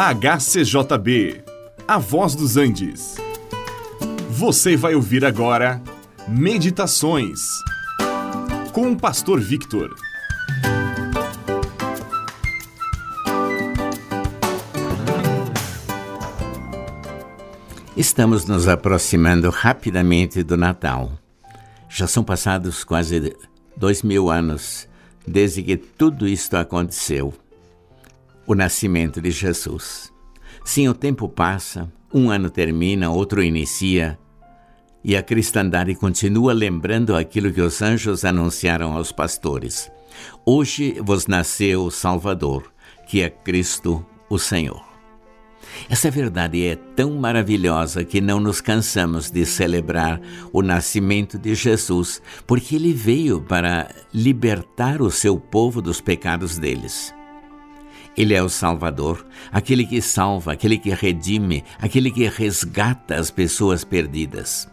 HCJB, A Voz dos Andes. Você vai ouvir agora Meditações com o Pastor Victor. Estamos nos aproximando rapidamente do Natal. Já são passados quase dois mil anos desde que tudo isto aconteceu o nascimento de Jesus. Sim, o tempo passa, um ano termina, outro inicia, e a cristandade continua lembrando aquilo que os anjos anunciaram aos pastores. Hoje vos nasceu o Salvador, que é Cristo, o Senhor. Essa verdade é tão maravilhosa que não nos cansamos de celebrar o nascimento de Jesus, porque ele veio para libertar o seu povo dos pecados deles. Ele é o Salvador, aquele que salva, aquele que redime, aquele que resgata as pessoas perdidas.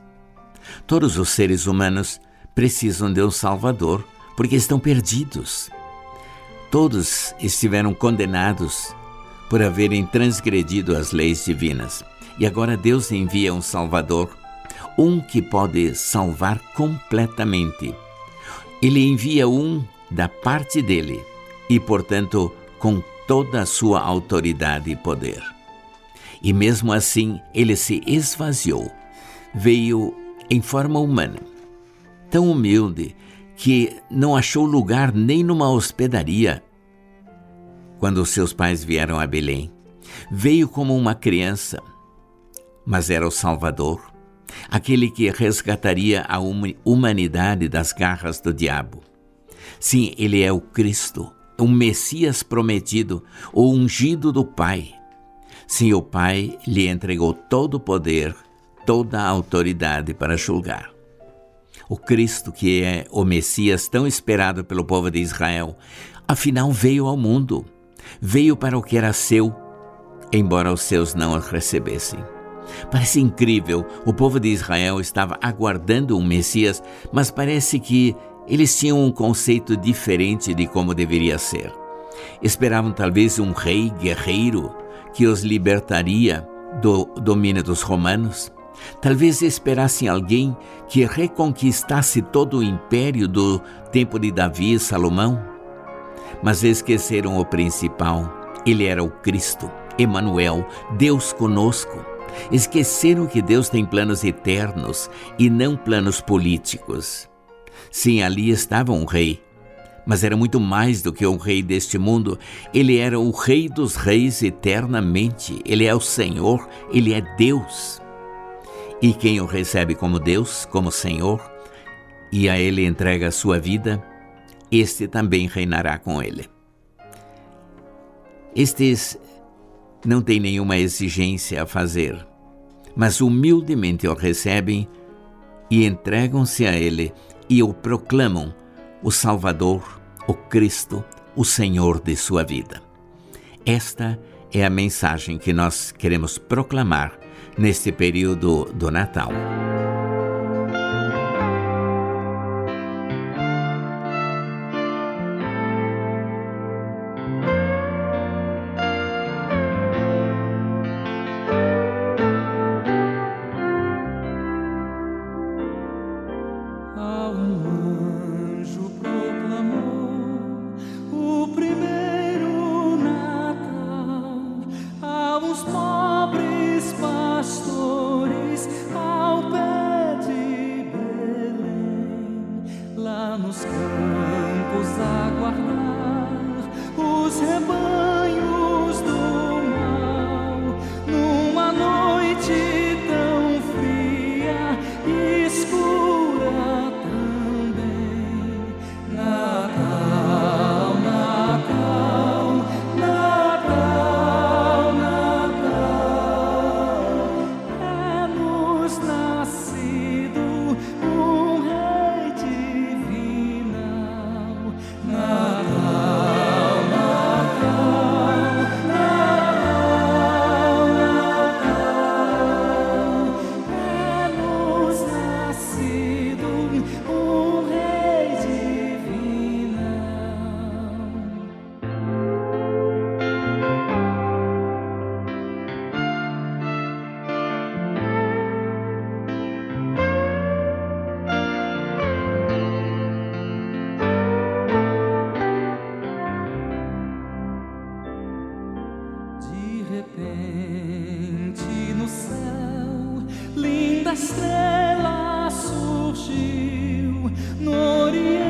Todos os seres humanos precisam de um Salvador porque estão perdidos. Todos estiveram condenados por haverem transgredido as leis divinas. E agora Deus envia um Salvador, um que pode salvar completamente. Ele envia um da parte dele e, portanto, com toda a sua autoridade e poder. E mesmo assim, ele se esvaziou, veio em forma humana, tão humilde que não achou lugar nem numa hospedaria. Quando seus pais vieram a Belém, veio como uma criança, mas era o Salvador, aquele que resgataria a humanidade das garras do diabo. Sim, ele é o Cristo, um Messias prometido, o ungido do Pai. Sim, o Pai lhe entregou todo o poder, toda a autoridade para julgar. O Cristo, que é o Messias tão esperado pelo povo de Israel, afinal veio ao mundo, veio para o que era seu, embora os seus não o recebessem. Parece incrível, o povo de Israel estava aguardando um Messias, mas parece que eles tinham um conceito diferente de como deveria ser. Esperavam talvez um rei guerreiro que os libertaria do domínio dos romanos. Talvez esperassem alguém que reconquistasse todo o império do tempo de Davi e Salomão. Mas esqueceram o principal. Ele era o Cristo, Emanuel, Deus conosco. Esqueceram que Deus tem planos eternos e não planos políticos. Sim, ali estava um rei. Mas era muito mais do que um rei deste mundo. Ele era o rei dos reis eternamente. Ele é o Senhor, ele é Deus. E quem o recebe como Deus, como Senhor, e a ele entrega a sua vida, este também reinará com ele. Estes não têm nenhuma exigência a fazer, mas humildemente o recebem e entregam-se a ele e o proclamam o Salvador, o Cristo, o Senhor de sua vida. Esta é a mensagem que nós queremos proclamar neste período do Natal. sẽ repente no céu, linda estrela surgiu no oriente.